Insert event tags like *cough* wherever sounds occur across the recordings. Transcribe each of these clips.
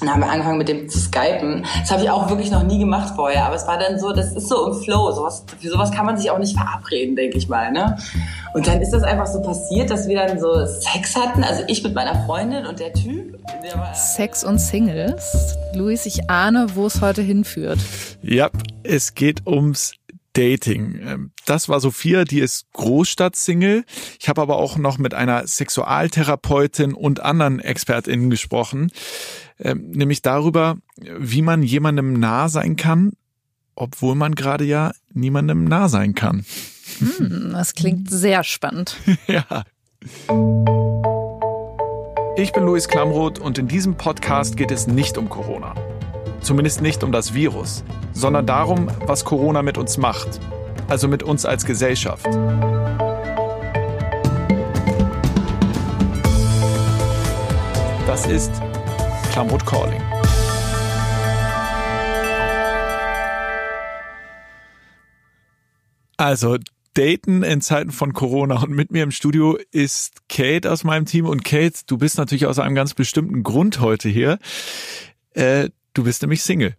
dann haben wir angefangen mit dem zu skypen. Das habe ich auch wirklich noch nie gemacht vorher, aber es war dann so, das ist so im Flow. Sowas, für sowas kann man sich auch nicht verabreden, denke ich mal. Ne? Und dann ist das einfach so passiert, dass wir dann so Sex hatten. Also ich mit meiner Freundin und der Typ. Der war, Sex und Singles. Luis, ich ahne, wo es heute hinführt. Ja, es geht ums Dating. Ähm, das war Sophia, die ist Großstadt-Single. Ich habe aber auch noch mit einer Sexualtherapeutin und anderen ExpertInnen gesprochen, ähm, nämlich darüber, wie man jemandem nah sein kann, obwohl man gerade ja niemandem nah sein kann. Hm, das klingt sehr spannend. *laughs* ja. Ich bin Luis Klamroth und in diesem Podcast geht es nicht um Corona. Zumindest nicht um das Virus, sondern darum, was Corona mit uns macht. Also mit uns als Gesellschaft. Das ist Klamroth Calling. Also, Daten in Zeiten von Corona und mit mir im Studio ist Kate aus meinem Team und Kate, du bist natürlich aus einem ganz bestimmten Grund heute hier. Äh, Du bist nämlich Single.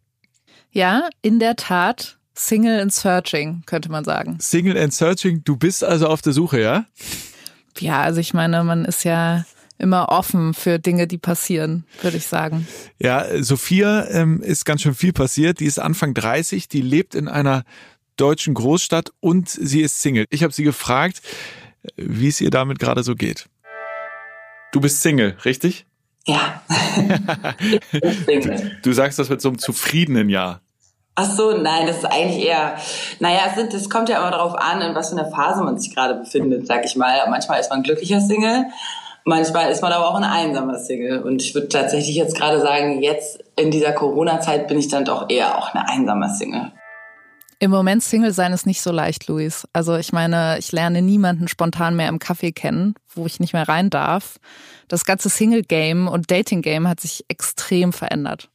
Ja, in der Tat. Single and Searching, könnte man sagen. Single and Searching, du bist also auf der Suche, ja? Ja, also ich meine, man ist ja immer offen für Dinge, die passieren, würde ich sagen. Ja, Sophia ähm, ist ganz schön viel passiert. Die ist Anfang 30, die lebt in einer deutschen Großstadt und sie ist Single. Ich habe sie gefragt, wie es ihr damit gerade so geht. Du bist Single, richtig? Ja. *laughs* du, sagst das mit so einem zufriedenen Ja. Ach so, nein, das ist eigentlich eher, naja, es, sind, es kommt ja immer darauf an, in was für einer Phase man sich gerade befindet, sag ich mal. Manchmal ist man ein glücklicher Single, manchmal ist man aber auch ein einsamer Single. Und ich würde tatsächlich jetzt gerade sagen, jetzt in dieser Corona-Zeit bin ich dann doch eher auch eine einsame Single. Im Moment Single sein ist nicht so leicht, Luis. Also ich meine, ich lerne niemanden spontan mehr im Café kennen, wo ich nicht mehr rein darf. Das ganze Single-Game und Dating-Game hat sich extrem verändert.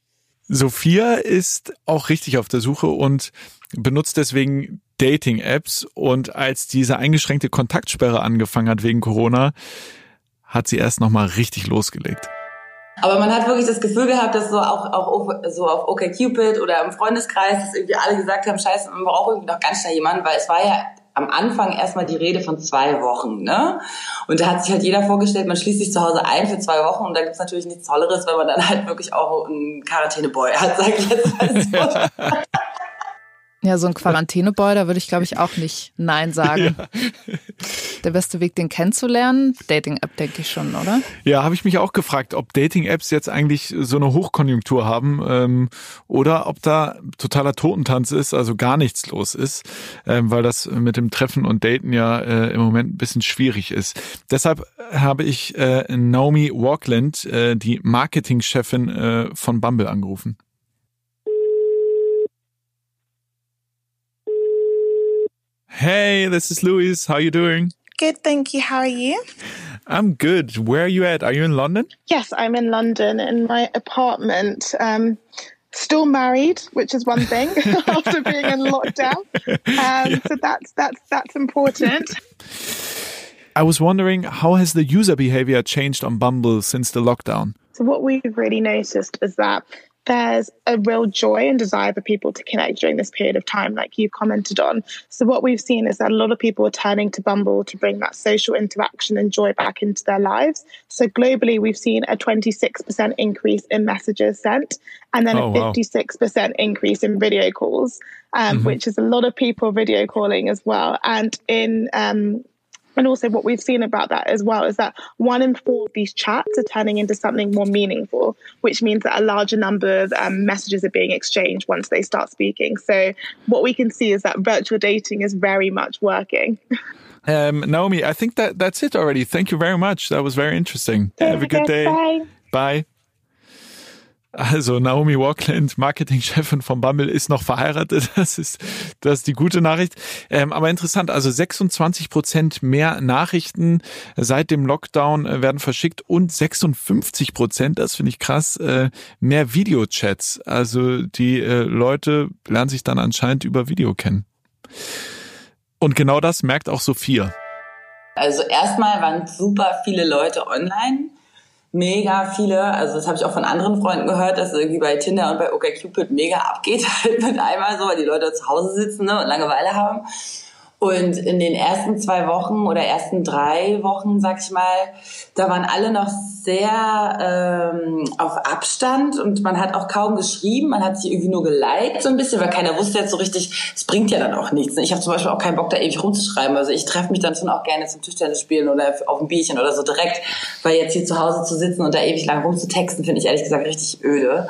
Sophia ist auch richtig auf der Suche und benutzt deswegen Dating-Apps. Und als diese eingeschränkte Kontaktsperre angefangen hat wegen Corona, hat sie erst nochmal richtig losgelegt. Aber man hat wirklich das Gefühl gehabt, dass so auch, auch so auf OkCupid oder im Freundeskreis, dass irgendwie alle gesagt haben, scheiße, man braucht irgendwie noch ganz schnell jemanden, weil es war ja am Anfang erstmal die Rede von zwei Wochen, ne? Und da hat sich halt jeder vorgestellt, man schließt sich zu Hause ein für zwei Wochen und da gibt's natürlich nichts Tolleres, wenn man dann halt wirklich auch einen Quarantäneboy hat, sag ich jetzt mal so. *laughs* Ja, so ein Quarantäneboy, da würde ich, glaube ich, auch nicht Nein sagen. Ja. *laughs* Der beste Weg, den kennenzulernen, Dating-App, denke ich schon, oder? Ja, habe ich mich auch gefragt, ob Dating-Apps jetzt eigentlich so eine Hochkonjunktur haben ähm, oder ob da totaler Totentanz ist, also gar nichts los ist, ähm, weil das mit dem Treffen und Daten ja äh, im Moment ein bisschen schwierig ist. Deshalb habe ich äh, Naomi Walkland, äh, die Marketingchefin äh, von Bumble, angerufen. Hey, this is Louis. How you doing? Good, thank you. How are you? I'm good. Where are you at? Are you in London? Yes, I'm in London in my apartment. Um, still married, which is one thing *laughs* after being in lockdown. Um, *laughs* yeah. So that's that's that's important. I was wondering how has the user behavior changed on Bumble since the lockdown? So what we've really noticed is that there's a real joy and desire for people to connect during this period of time, like you've commented on. So, what we've seen is that a lot of people are turning to Bumble to bring that social interaction and joy back into their lives. So, globally, we've seen a 26% increase in messages sent and then oh, a 56% wow. increase in video calls, um, mm-hmm. which is a lot of people video calling as well. And in um, and also, what we've seen about that as well is that one in four of these chats are turning into something more meaningful, which means that a larger number of um, messages are being exchanged once they start speaking. So, what we can see is that virtual dating is very much working. *laughs* Um, Naomi, I think that that's it already. Thank you very much. That was very interesting. Have a good day. Bye. Bye. Also Naomi Walkland, Marketingchefin von Bumble, ist noch verheiratet. *laughs* Das ist, das ist die gute Nachricht. Ähm, aber interessant, also 26 Prozent mehr Nachrichten seit dem Lockdown äh, werden verschickt und 56 Prozent, das finde ich krass, äh, mehr Videochats. Also die äh, Leute lernen sich dann anscheinend über Video kennen. Und genau das merkt auch Sophia. Also erstmal waren super viele Leute online mega viele, also das habe ich auch von anderen Freunden gehört, dass irgendwie bei Tinder und bei OkCupid mega abgeht *laughs* halt mit einmal so, weil die Leute zu Hause sitzen ne, und Langeweile haben. Und in den ersten zwei Wochen oder ersten drei Wochen, sag ich mal, da waren alle noch sehr ähm, auf Abstand und man hat auch kaum geschrieben, man hat sich irgendwie nur geliked so ein bisschen, weil keiner wusste jetzt so richtig, es bringt ja dann auch nichts. Ich habe zum Beispiel auch keinen Bock, da ewig rumzuschreiben. Also ich treffe mich dann schon auch gerne zum Tischtennis spielen oder auf ein Bierchen oder so direkt, weil jetzt hier zu Hause zu sitzen und da ewig lang rumzutexten, finde ich ehrlich gesagt richtig öde.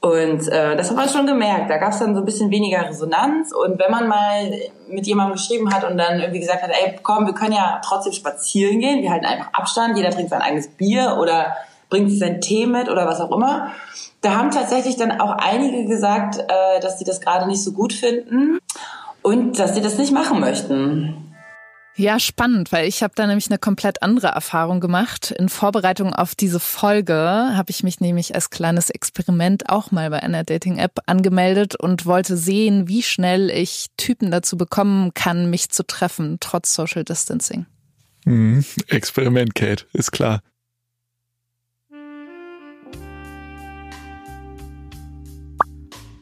Und äh, das hat man schon gemerkt. Da gab es dann so ein bisschen weniger Resonanz. Und wenn man mal mit jemandem geschrieben hat und dann irgendwie gesagt hat, ey, komm, wir können ja trotzdem spazieren gehen, wir halten einfach Abstand, jeder trinkt sein eigenes Bier oder bringt sich sein Tee mit oder was auch immer. Da haben tatsächlich dann auch einige gesagt, äh, dass sie das gerade nicht so gut finden und dass sie das nicht machen möchten. Ja, spannend, weil ich habe da nämlich eine komplett andere Erfahrung gemacht. In Vorbereitung auf diese Folge habe ich mich nämlich als kleines Experiment auch mal bei einer Dating-App angemeldet und wollte sehen, wie schnell ich Typen dazu bekommen kann, mich zu treffen, trotz Social Distancing. Mhm. Experiment, Kate, ist klar.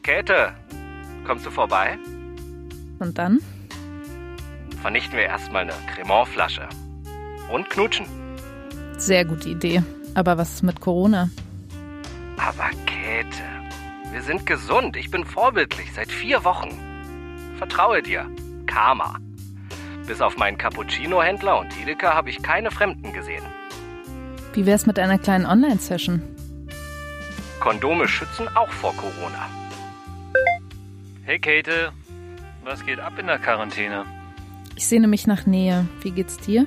Käthe, kommst du vorbei? Und dann? Vernichten wir erstmal eine Cremant-Flasche. Und knutschen. Sehr gute Idee. Aber was ist mit Corona? Aber Käthe, wir sind gesund. Ich bin vorbildlich seit vier Wochen. Vertraue dir. Karma. Bis auf meinen Cappuccino-Händler und Edeka habe ich keine Fremden gesehen. Wie wär's mit einer kleinen Online-Session? Kondome schützen auch vor Corona. Hey Käthe, was geht ab in der Quarantäne? Ich sehne mich nach Nähe. Wie geht's dir?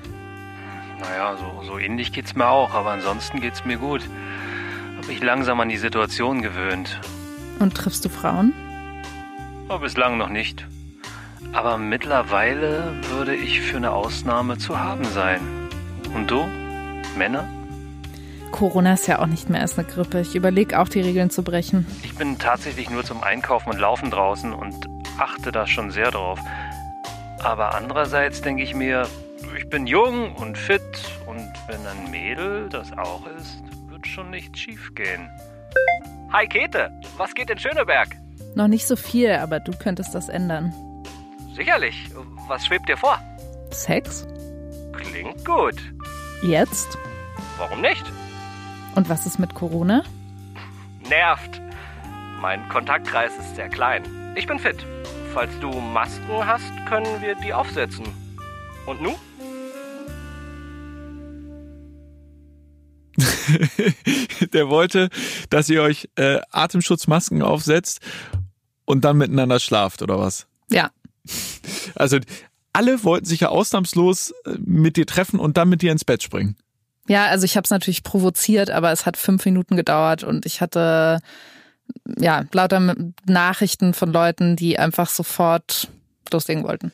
Naja, so, so ähnlich geht's mir auch, aber ansonsten geht's mir gut. Hab mich langsam an die Situation gewöhnt. Und triffst du Frauen? Aber bislang noch nicht. Aber mittlerweile würde ich für eine Ausnahme zu haben sein. Und du? Männer? Corona ist ja auch nicht mehr als eine Grippe. Ich überlege auch, die Regeln zu brechen. Ich bin tatsächlich nur zum Einkaufen und Laufen draußen und achte da schon sehr drauf. Aber andererseits denke ich mir, ich bin jung und fit und wenn ein Mädel das auch ist, wird schon nichts schief gehen. Hi Käthe, was geht in Schöneberg? Noch nicht so viel, aber du könntest das ändern. Sicherlich. Was schwebt dir vor? Sex? Klingt gut. Jetzt? Warum nicht? Und was ist mit Corona? Nervt. Mein Kontaktkreis ist sehr klein. Ich bin fit. Falls du Masken hast, können wir die aufsetzen. Und nu? *laughs* Der wollte, dass ihr euch äh, Atemschutzmasken aufsetzt und dann miteinander schlaft, oder was? Ja. Also alle wollten sich ja ausnahmslos äh, mit dir treffen und dann mit dir ins Bett springen. Ja, also ich habe es natürlich provoziert, aber es hat fünf Minuten gedauert und ich hatte ja, lauter Nachrichten von Leuten, die einfach sofort loslegen wollten.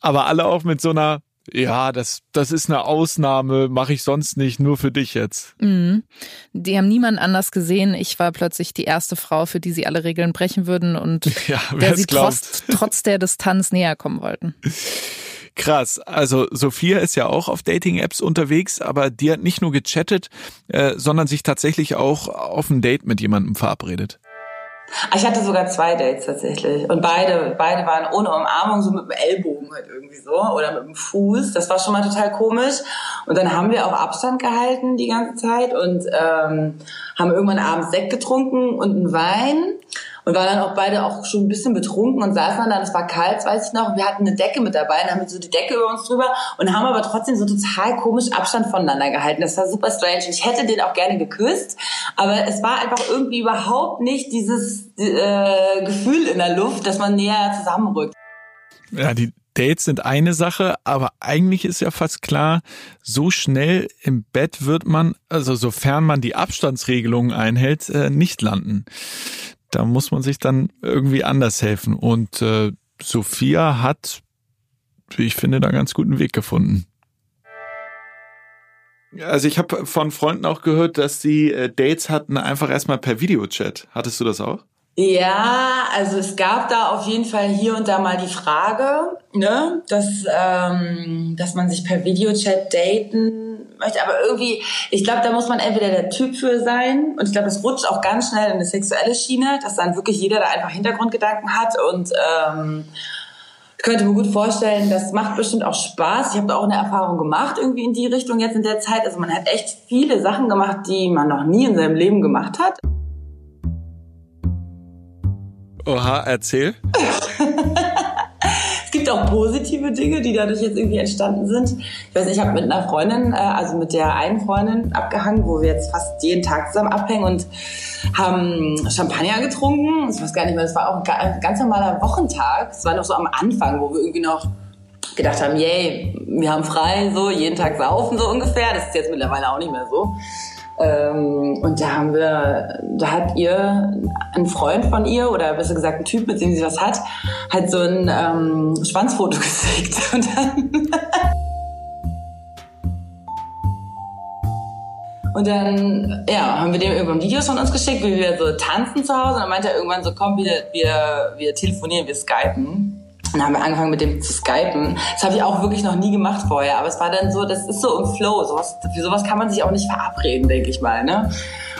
Aber alle auch mit so einer, ja, das, das ist eine Ausnahme, mache ich sonst nicht, nur für dich jetzt. Mhm. Die haben niemand anders gesehen. Ich war plötzlich die erste Frau, für die sie alle Regeln brechen würden und *laughs* ja, der sie trotz, trotz der Distanz näher kommen wollten. Krass. Also Sophia ist ja auch auf Dating-Apps unterwegs, aber die hat nicht nur gechattet, äh, sondern sich tatsächlich auch auf ein Date mit jemandem verabredet. Ich hatte sogar zwei Dates tatsächlich. Und beide, beide waren ohne Umarmung, so mit dem Ellbogen halt irgendwie so oder mit dem Fuß. Das war schon mal total komisch. Und dann haben wir auch Abstand gehalten die ganze Zeit und ähm, haben irgendwann abends Sekt getrunken und einen Wein und waren dann auch beide auch schon ein bisschen betrunken und saßen dann, es war kalt, weiß ich noch, und wir hatten eine Decke mit dabei, dann haben so die Decke über uns drüber und haben aber trotzdem so total komisch Abstand voneinander gehalten. Das war super strange. Und ich hätte den auch gerne geküsst, aber es war einfach irgendwie überhaupt nicht dieses äh, Gefühl in der Luft, dass man näher zusammenrückt. Ja, die Dates sind eine Sache, aber eigentlich ist ja fast klar, so schnell im Bett wird man, also sofern man die Abstandsregelungen einhält, äh, nicht landen da muss man sich dann irgendwie anders helfen. Und äh, Sophia hat, wie ich finde, da einen ganz guten Weg gefunden. Also ich habe von Freunden auch gehört, dass sie äh, Dates hatten einfach erstmal per Videochat. Hattest du das auch? Ja, also es gab da auf jeden Fall hier und da mal die Frage, ne, dass, ähm, dass man sich per Videochat daten möchte. Aber irgendwie, ich glaube, da muss man entweder der Typ für sein und ich glaube, es rutscht auch ganz schnell in eine sexuelle Schiene, dass dann wirklich jeder da einfach Hintergrundgedanken hat und ähm, ich könnte mir gut vorstellen, das macht bestimmt auch Spaß. Ich habe da auch eine Erfahrung gemacht irgendwie in die Richtung jetzt in der Zeit. Also man hat echt viele Sachen gemacht, die man noch nie in seinem Leben gemacht hat. Oha, erzähl. *laughs* gibt auch positive Dinge, die dadurch jetzt irgendwie entstanden sind. Ich weiß ich habe mit einer Freundin, äh, also mit der einen Freundin abgehangen, wo wir jetzt fast jeden Tag zusammen abhängen und haben Champagner getrunken. Ich weiß gar nicht mehr, das war auch ein ganz normaler Wochentag. Es war noch so am Anfang, wo wir irgendwie noch gedacht haben, yay, wir haben frei, so jeden Tag saufen so ungefähr. Das ist jetzt mittlerweile auch nicht mehr so. Ähm, und da haben wir, da hat ihr ein Freund von ihr oder besser gesagt ein Typ, mit dem sie was hat, halt so ein ähm, Schwanzfoto *laughs* gezeigt. Und dann Und dann, ja, haben wir dem irgendwann Videos von uns geschickt, wie wir so tanzen zu Hause. Und dann meinte er irgendwann so, komm, wir, wir, wir telefonieren, wir skypen. Dann haben wir angefangen mit dem zu skypen. Das habe ich auch wirklich noch nie gemacht vorher. Aber es war dann so, das ist so im Flow. Sowas, für sowas kann man sich auch nicht verabreden, denke ich mal. Ne?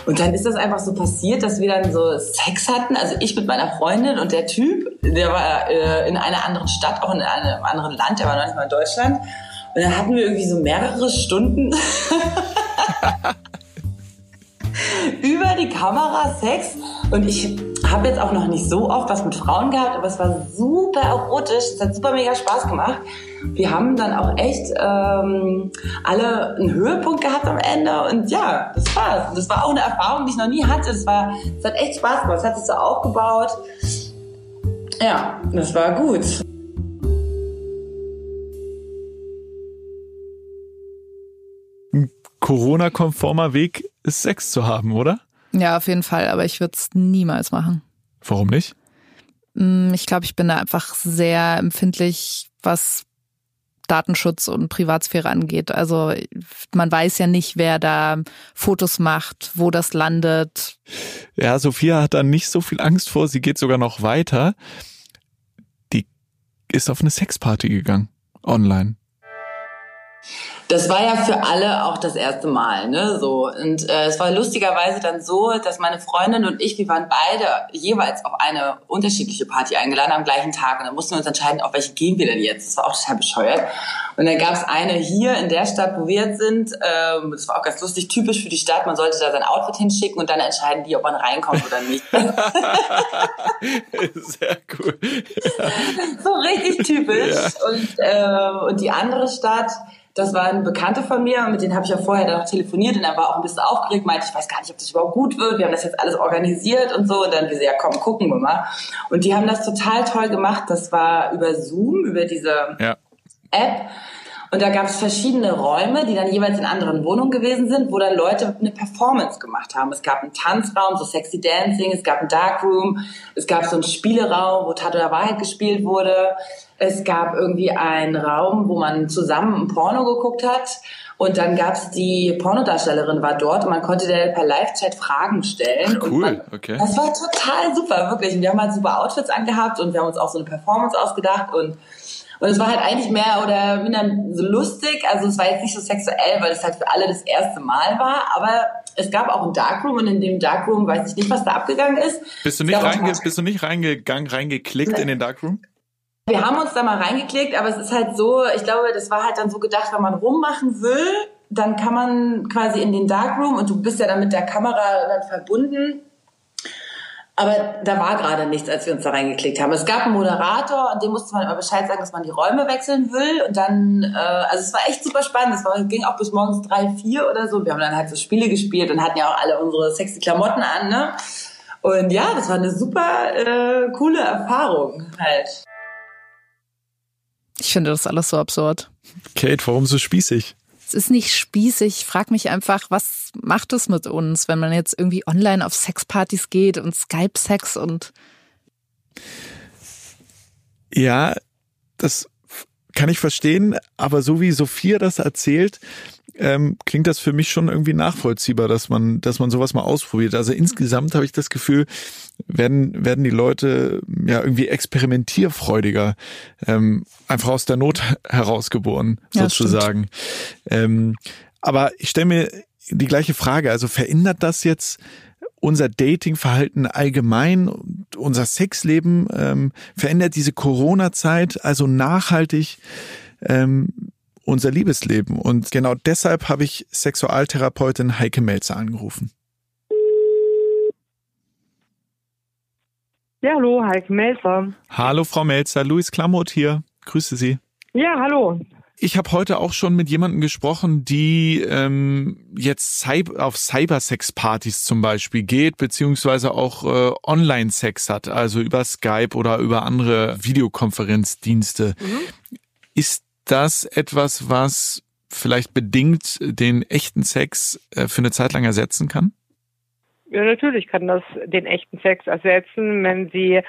Und dann ist das einfach so passiert, dass wir dann so Sex hatten. Also ich mit meiner Freundin und der Typ, der war äh, in einer anderen Stadt, auch in einem anderen Land, der war noch nicht mal in Deutschland. Und dann hatten wir irgendwie so mehrere Stunden *laughs* über die Kamera Sex. Und ich habe jetzt auch noch nicht so oft was mit Frauen gehabt, aber es war super erotisch. Es hat super mega Spaß gemacht. Wir haben dann auch echt ähm, alle einen Höhepunkt gehabt am Ende und ja, das war's. Das war auch eine Erfahrung, die ich noch nie hatte. Es hat echt Spaß gemacht. Es hat sich so aufgebaut. Ja, das war gut. Corona-konformer Weg ist Sex zu haben, oder? Ja, auf jeden Fall, aber ich würde es niemals machen. Warum nicht? Mm, ich glaube, ich bin da einfach sehr empfindlich, was Datenschutz und Privatsphäre angeht. Also man weiß ja nicht, wer da Fotos macht, wo das landet. Ja, Sophia hat da nicht so viel Angst vor. Sie geht sogar noch weiter. Die ist auf eine Sexparty gegangen, online das war ja für alle auch das erste Mal, ne, so. Und äh, es war lustigerweise dann so, dass meine Freundin und ich, wir waren beide jeweils auf eine unterschiedliche Party eingeladen am gleichen Tag. Und dann mussten wir uns entscheiden, auf welche gehen wir denn jetzt. Das war auch total bescheuert. Und dann gab es eine hier in der Stadt, wo wir jetzt sind. Ähm, das war auch ganz lustig, typisch für die Stadt. Man sollte da sein Outfit hinschicken und dann entscheiden die, ob man reinkommt oder nicht. *laughs* *laughs* Sehr cool. so richtig typisch. Ja. Und, äh, und die andere Stadt, das war ein Bekannter von mir, mit denen habe ich ja vorher dann noch telefoniert und er war auch ein bisschen aufgeregt, meinte, ich weiß gar nicht, ob das überhaupt gut wird. Wir haben das jetzt alles organisiert und so. Und dann wir so, ja komm, gucken wir mal. Und die haben das total toll gemacht. Das war über Zoom, über diese ja. App. Und da gab es verschiedene Räume, die dann jeweils in anderen Wohnungen gewesen sind, wo dann Leute eine Performance gemacht haben. Es gab einen Tanzraum, so Sexy Dancing, es gab einen Darkroom, es gab so einen Spieleraum, wo Tattoo der Wahrheit gespielt wurde. Es gab irgendwie einen Raum, wo man zusammen ein Porno geguckt hat. Und dann gab's die Pornodarstellerin war dort und man konnte der per Live-Chat Fragen stellen. Ach, cool, man, okay. Das war total super, wirklich. Und wir haben halt super Outfits angehabt und wir haben uns auch so eine Performance ausgedacht und und es war halt eigentlich mehr oder minder so lustig. Also es war jetzt nicht so sexuell, weil es halt für alle das erste Mal war. Aber es gab auch ein Darkroom und in dem Darkroom weiß ich nicht, was da abgegangen ist. Bist du nicht, reinge bist du nicht reingegangen, reingeklickt in den Darkroom? Wir haben uns da mal reingeklickt, aber es ist halt so, ich glaube, das war halt dann so gedacht, wenn man rummachen will, dann kann man quasi in den Darkroom und du bist ja dann mit der Kamera dann verbunden aber da war gerade nichts, als wir uns da reingeklickt haben. Es gab einen Moderator und dem musste man immer Bescheid sagen, dass man die Räume wechseln will. Und dann, äh, also es war echt super spannend. Es war, ging auch bis morgens drei, vier oder so. Wir haben dann halt so Spiele gespielt und hatten ja auch alle unsere sexy Klamotten an, ne? Und ja, das war eine super äh, coole Erfahrung halt. Ich finde das alles so absurd. Kate, warum so spießig? Es ist nicht spießig. Ich frage mich einfach, was macht es mit uns, wenn man jetzt irgendwie online auf Sexpartys geht und Skype-Sex und ja, das kann ich verstehen, aber so wie Sophia das erzählt, ähm, klingt das für mich schon irgendwie nachvollziehbar, dass man, dass man sowas mal ausprobiert. Also insgesamt habe ich das Gefühl, werden, werden die Leute ja irgendwie experimentierfreudiger, ähm, einfach aus der Not herausgeboren, ja, sozusagen. Ähm, Aber ich stelle mir die gleiche Frage. Also verändert das jetzt unser Datingverhalten allgemein, unser Sexleben? Ähm, verändert diese Corona-Zeit also nachhaltig ähm, unser Liebesleben? Und genau deshalb habe ich Sexualtherapeutin Heike Melzer angerufen. Ja, hallo, Heike Melzer. Hallo, Frau Melzer. Luis Klamroth hier. Grüße Sie. Ja, hallo. Ich habe heute auch schon mit jemandem gesprochen, die ähm, jetzt auf Cybersex-Partys zum Beispiel geht, beziehungsweise auch äh, Online-Sex hat, also über Skype oder über andere Videokonferenzdienste. Mhm. Ist das etwas, was vielleicht bedingt den echten Sex äh, für eine Zeit lang ersetzen kann? Ja, natürlich kann das den echten Sex ersetzen, wenn Sie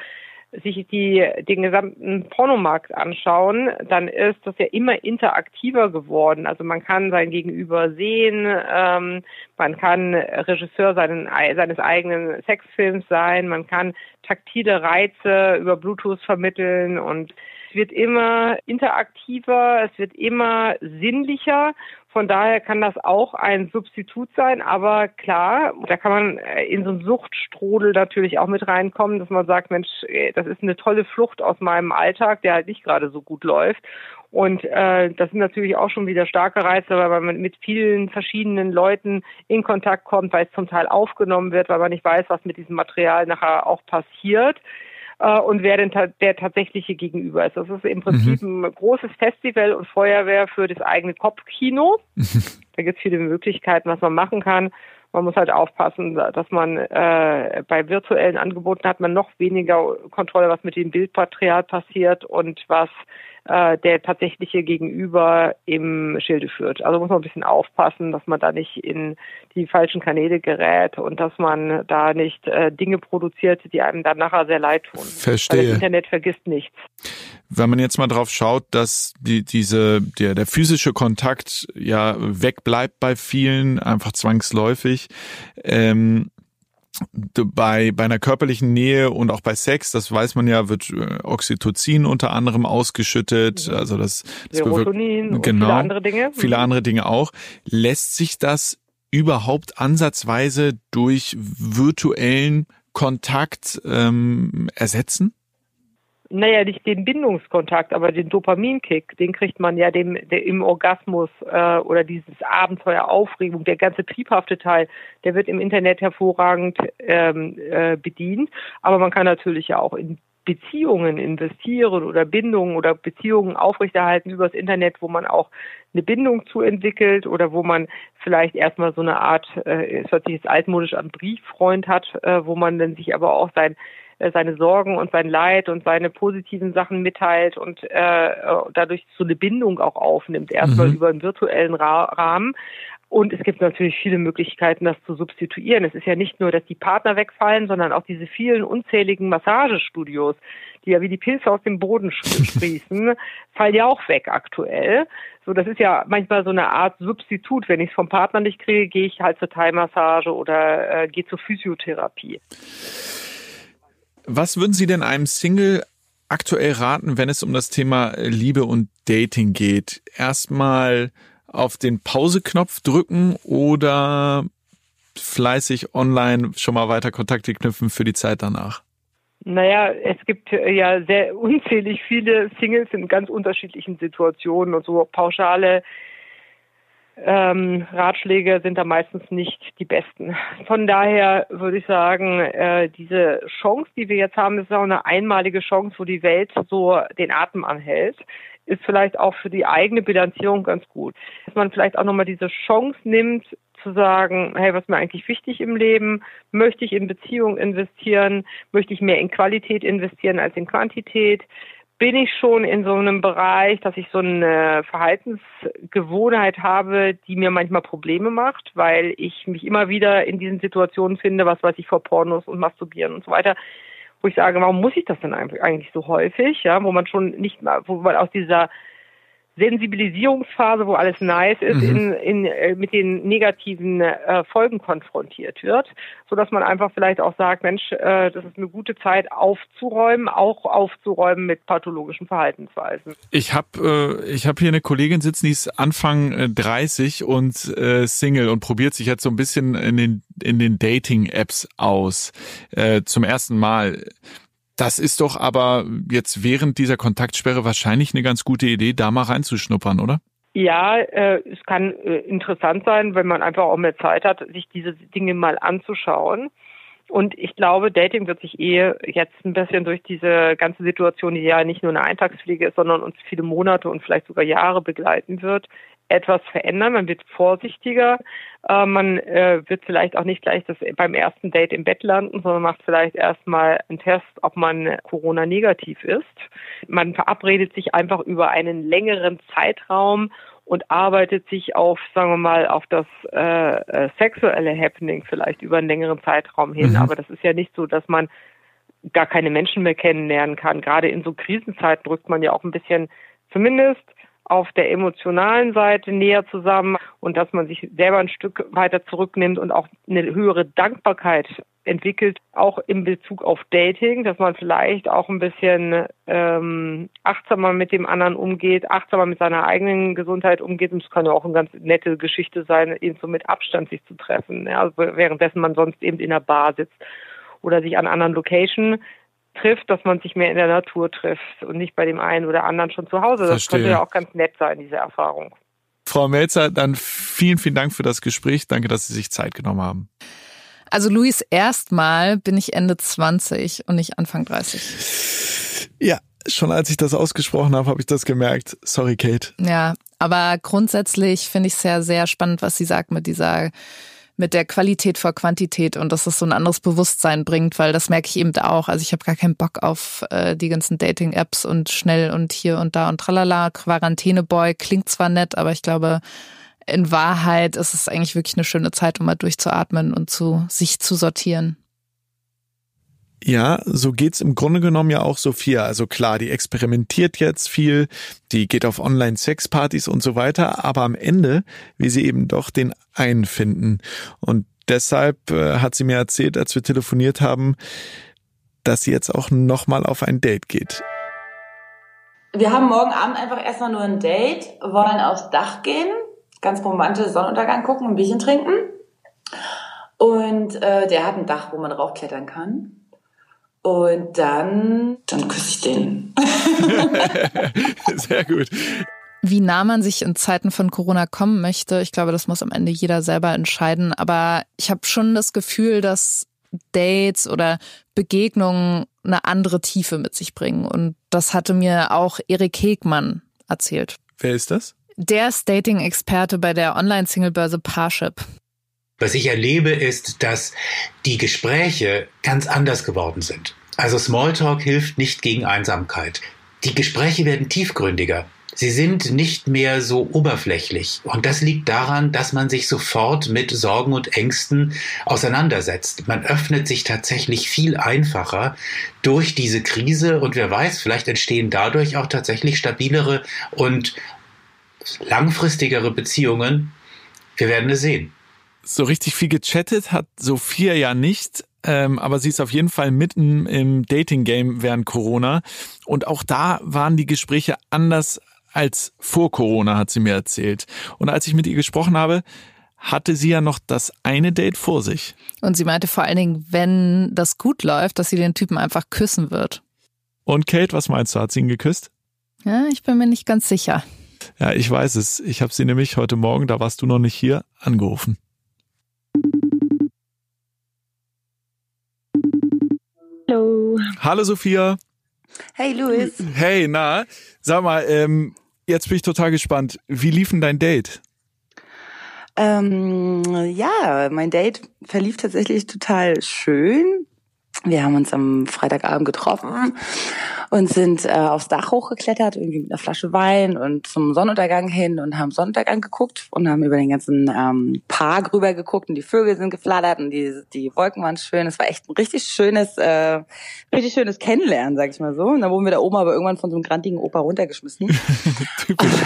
sich die, den gesamten Pornomarkt anschauen, dann ist das ja immer interaktiver geworden. Also man kann sein Gegenüber sehen, ähm, man kann Regisseur seinen, seines eigenen Sexfilms sein, man kann taktile Reize über Bluetooth vermitteln und wird immer interaktiver, es wird immer sinnlicher. Von daher kann das auch ein Substitut sein, aber klar, da kann man äh, in so einen Suchtstrudel natürlich auch mit reinkommen, dass man sagt, Mensch, äh, das ist eine tolle Flucht aus meinem Alltag, der halt nicht gerade so gut läuft. Und äh, das sind natürlich auch schon wieder starke Reize, weil man mit vielen verschiedenen Leuten in Kontakt kommt, weil es zum Teil aufgenommen wird, weil man nicht weiß, was mit diesem Material nachher auch passiert äh, und wer denn ta der tatsächliche Gegenüber ist. Das ist im Prinzip mhm. ein großes Festival und Feuerwehr für das eigene Kopfkino. da gibt es viele Möglichkeiten, was man machen kann. Man muss halt aufpassen, dass man äh, bei virtuellen Angeboten hat man noch weniger Kontrolle, was mit dem Bildmaterial passiert und was äh, der tatsächliche Gegenüber im Schilde führt. Also muss man ein bisschen aufpassen, dass man da nicht in die falschen Kanäle gerät und dass man da nicht äh, Dinge produziert, die einem dann nachher sehr leid tun. Verstehe. Weil das Internet vergisst nichts. Wenn man jetzt mal drauf schaut, dass die, diese, der, der physische Kontakt ja wegbleibt bei vielen, einfach zwangsläufig, ähm, bei, bei einer körperlichen Nähe und auch bei Sex, das weiß man ja, wird äh, Oxytocin unter anderem ausgeschüttet, also das, das Serotonin genau, viele andere Dinge. Viele mhm. andere Dinge auch. Lässt sich das überhaupt ansatzweise durch virtuellen Kontakt ähm, ersetzen? Naja, nicht den Bindungskontakt, aber den Dopaminkick, den kriegt man ja dem, der, im Orgasmus äh, oder dieses Abenteuer, Aufregung, der ganze triebhafte Teil, der wird im Internet hervorragend ähm, äh, bedient. Aber man kann natürlich ja auch in Beziehungen investieren oder Bindungen oder Beziehungen aufrechterhalten übers Internet, wo man auch eine Bindung zu entwickelt oder wo man vielleicht erstmal so eine Art, äh, es hört sich jetzt altmodisch an, Brieffreund hat, äh, wo man dann sich aber auch sein seine Sorgen und sein Leid und seine positiven Sachen mitteilt und äh, dadurch so eine Bindung auch aufnimmt, erstmal mhm. über einen virtuellen Ra Rahmen. Und es gibt natürlich viele Möglichkeiten, das zu substituieren. Es ist ja nicht nur, dass die Partner wegfallen, sondern auch diese vielen unzähligen Massagestudios, die ja wie die Pilze aus dem Boden *laughs* sprießen, fallen ja auch weg aktuell. So, das ist ja manchmal so eine Art Substitut. Wenn ich es vom Partner nicht kriege, gehe ich halt zur Thai-Massage oder äh, gehe zur Physiotherapie. Was würden Sie denn einem Single aktuell raten, wenn es um das Thema Liebe und Dating geht? Erstmal auf den Pauseknopf drücken oder fleißig online schon mal weiter Kontakte knüpfen für die Zeit danach? Naja, es gibt ja sehr unzählig viele Singles in ganz unterschiedlichen Situationen und so pauschale ähm, Ratschläge sind da meistens nicht die besten. Von daher würde ich sagen, äh, diese Chance, die wir jetzt haben, ist auch eine einmalige Chance, wo die Welt so den Atem anhält, ist vielleicht auch für die eigene Bilanzierung ganz gut. Dass man vielleicht auch nochmal diese Chance nimmt, zu sagen, hey, was ist mir eigentlich wichtig im Leben? Möchte ich in Beziehungen investieren? Möchte ich mehr in Qualität investieren als in Quantität? Bin ich schon in so einem Bereich, dass ich so eine Verhaltensgewohnheit habe, die mir manchmal Probleme macht, weil ich mich immer wieder in diesen Situationen finde, was weiß ich, vor Pornos und Masturbieren und so weiter, wo ich sage, warum muss ich das denn eigentlich so häufig, ja, wo man schon nicht mal, wo man aus dieser Sensibilisierungsphase, wo alles nice ist, mhm. in, in, äh, mit den negativen äh, Folgen konfrontiert wird, so dass man einfach vielleicht auch sagt, Mensch, äh, das ist eine gute Zeit aufzuräumen, auch aufzuräumen mit pathologischen Verhaltensweisen. Ich habe äh, ich habe hier eine Kollegin sitzen, die ist Anfang 30 äh, und äh, Single und probiert sich jetzt so ein bisschen in den in den Dating Apps aus äh, zum ersten Mal. Das ist doch aber jetzt während dieser Kontaktsperre wahrscheinlich eine ganz gute Idee, da mal reinzuschnuppern, oder? Ja, äh, es kann äh, interessant sein, wenn man einfach auch mehr Zeit hat, sich diese Dinge mal anzuschauen. Und ich glaube, Dating wird sich eh jetzt ein bisschen durch diese ganze Situation, die ja nicht nur eine Eintagspflege ist, sondern uns viele Monate und vielleicht sogar Jahre begleiten wird, etwas verändern. Man wird vorsichtiger. Äh, man äh, wird vielleicht auch nicht gleich das beim ersten Date im Bett landen, sondern macht vielleicht erstmal einen Test, ob man Corona-negativ ist. Man verabredet sich einfach über einen längeren Zeitraum und arbeitet sich auf, sagen wir mal, auf das äh, äh sexuelle Happening vielleicht über einen längeren Zeitraum hin. Mhm. Aber das ist ja nicht so, dass man gar keine Menschen mehr kennenlernen kann. Gerade in so Krisenzeiten drückt man ja auch ein bisschen zumindest auf der emotionalen Seite näher zusammen und dass man sich selber ein Stück weiter zurücknimmt und auch eine höhere Dankbarkeit entwickelt, auch in Bezug auf Dating, dass man vielleicht auch ein bisschen ähm, achtsamer mit dem anderen umgeht, achtsamer mit seiner eigenen Gesundheit umgeht. Und es kann ja auch eine ganz nette Geschichte sein, eben so mit Abstand sich zu treffen, ja, also währenddessen man sonst eben in der Bar sitzt oder sich an anderen Location trifft, dass man sich mehr in der Natur trifft und nicht bei dem einen oder anderen schon zu Hause. Das Verstehe. könnte ja auch ganz nett sein, diese Erfahrung. Frau Melzer, dann vielen, vielen Dank für das Gespräch. Danke, dass Sie sich Zeit genommen haben. Also Luis, erstmal bin ich Ende 20 und nicht Anfang 30. Ja, schon als ich das ausgesprochen habe, habe ich das gemerkt. Sorry, Kate. Ja, aber grundsätzlich finde ich es ja sehr spannend, was sie sagt mit dieser mit der Qualität vor Quantität und dass es so ein anderes Bewusstsein bringt, weil das merke ich eben auch. Also ich habe gar keinen Bock auf äh, die ganzen Dating-Apps und schnell und hier und da und tralala. Quarantäneboy klingt zwar nett, aber ich glaube, in Wahrheit ist es eigentlich wirklich eine schöne Zeit, um mal durchzuatmen und zu sich zu sortieren. Ja, so geht's im Grunde genommen ja auch Sophia. Also klar, die experimentiert jetzt viel, die geht auf Online-Sexpartys und so weiter, aber am Ende will sie eben doch den einen finden. Und deshalb äh, hat sie mir erzählt, als wir telefoniert haben, dass sie jetzt auch nochmal auf ein Date geht. Wir haben morgen Abend einfach erstmal nur ein Date, wollen aufs Dach gehen, ganz romantisch Sonnenuntergang gucken, ein Bierchen trinken. Und äh, der hat ein Dach, wo man raufklettern kann. Und dann, dann küsse ich den. *laughs* Sehr gut. Wie nah man sich in Zeiten von Corona kommen möchte, ich glaube, das muss am Ende jeder selber entscheiden. Aber ich habe schon das Gefühl, dass Dates oder Begegnungen eine andere Tiefe mit sich bringen. Und das hatte mir auch Erik Hegmann erzählt. Wer ist das? Der ist Dating-Experte bei der Online-Single-Börse Parship. Was ich erlebe, ist, dass die Gespräche ganz anders geworden sind. Also Smalltalk hilft nicht gegen Einsamkeit. Die Gespräche werden tiefgründiger. Sie sind nicht mehr so oberflächlich. Und das liegt daran, dass man sich sofort mit Sorgen und Ängsten auseinandersetzt. Man öffnet sich tatsächlich viel einfacher durch diese Krise. Und wer weiß, vielleicht entstehen dadurch auch tatsächlich stabilere und langfristigere Beziehungen. Wir werden es sehen so richtig viel gechattet hat Sophia ja nicht. Ähm, aber sie ist auf jeden Fall mitten im Dating-Game während Corona. Und auch da waren die Gespräche anders als vor Corona, hat sie mir erzählt. Und als ich mit ihr gesprochen habe, hatte sie ja noch das eine Date vor sich. Und sie meinte vor allen Dingen, wenn das gut läuft, dass sie den Typen einfach küssen wird. Und Kate, was meinst du? Hat sie ihn geküsst? Ja, ich bin mir nicht ganz sicher. Ja, ich weiß es. Ich habe sie nämlich heute Morgen, da warst du noch nicht hier, angerufen. Hallo. Hallo Sophia. Hey Louis. Hey, na, sag mal, ähm, jetzt bin ich total gespannt. Wie lief denn dein Date? Ähm, ja, mein Date verlief tatsächlich total schön. Wir haben uns am Freitagabend getroffen und sind äh, aufs Dach hochgeklettert, irgendwie mit einer Flasche Wein und zum Sonnenuntergang hin und haben Sonnenuntergang geguckt und haben über den ganzen ähm, Park rüber geguckt und die Vögel sind geflattert und die, die Wolken waren schön. Es war echt ein richtig schönes, äh, richtig schönes Kennenlernen, sag ich mal so. Und dann wurden wir da oben aber irgendwann von so einem grantigen Opa runtergeschmissen. *laughs* Typisch. *laughs*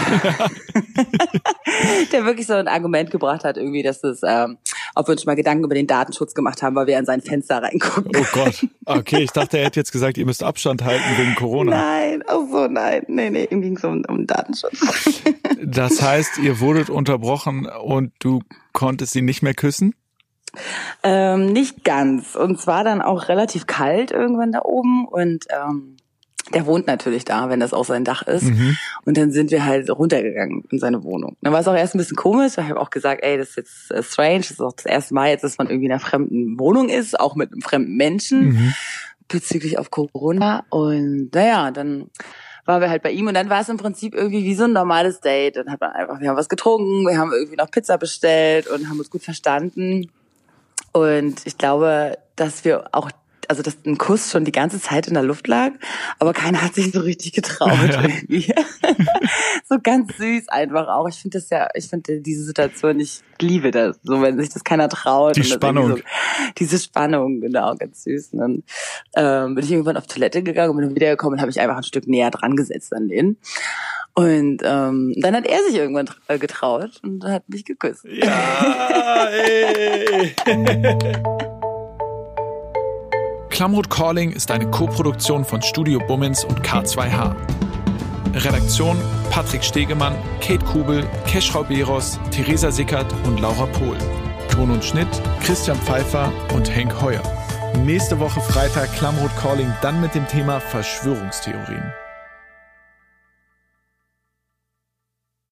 Der wirklich so ein Argument gebracht hat, irgendwie, dass es, ähm, ob wir uns mal Gedanken über den Datenschutz gemacht haben, weil wir an sein Fenster reingucken. Oh Gott. *laughs* Okay, ich dachte, er hätte jetzt gesagt, ihr müsst Abstand halten wegen Corona. Nein, oh so, nein. Nee, nee, ihm ging es um, um Datenschutz. *laughs* Das heißt, ihr wurdet unterbrochen und du konntest ihn nicht mehr küssen? Ähm, nicht ganz. Und zwar dann auch relativ kalt irgendwann da oben und ähm, der wohnt natürlich da, wenn das auch sein Dach ist. Mhm. Und dann sind wir halt runtergegangen in seine Wohnung. Dann war es auch erst ein bisschen komisch. Ich habe auch gesagt, ey, das ist jetzt äh, strange. Das ist auch das erste Mal jetzt, dass man irgendwie in einer fremden Wohnung ist, auch mit einem fremden Menschen. Mhm bezüglich auf Corona. Und naja, dann waren wir halt bei ihm und dann war es im Prinzip irgendwie wie so ein normales Date. Dann hat man einfach, wir haben was getrunken, wir haben irgendwie noch Pizza bestellt und haben uns gut verstanden. Und ich glaube, dass wir auch also dass ein Kuss schon die ganze Zeit in der Luft lag, aber keiner hat sich so richtig getraut *laughs* irgendwie. *laughs* so ganz süß einfach auch. Ich finde das ja, ich finde diese Situation, ich liebe das, so wenn sich das keiner traut. Die Spannung. So, diese Spannung, genau, ganz süß. Und dann ähm, bin ich irgendwann auf Toilette gegangen und bin wiedergekommen und habe ich einfach ein Stück näher dran gesetzt an den. Und ähm, dann hat er sich irgendwann äh, getraut und hat mich geküsst. Ja, ey. *laughs* Klamroth Calling ist eine Koproduktion von Studio Bummins und K2H. Redaktion Patrick Stegemann, Kate Kubel, Keschrau Beros, Theresa Sickert und Laura Pohl. Ton und Schnitt Christian Pfeiffer und Henk Heuer. Nächste Woche Freitag Klamroth Calling dann mit dem Thema Verschwörungstheorien.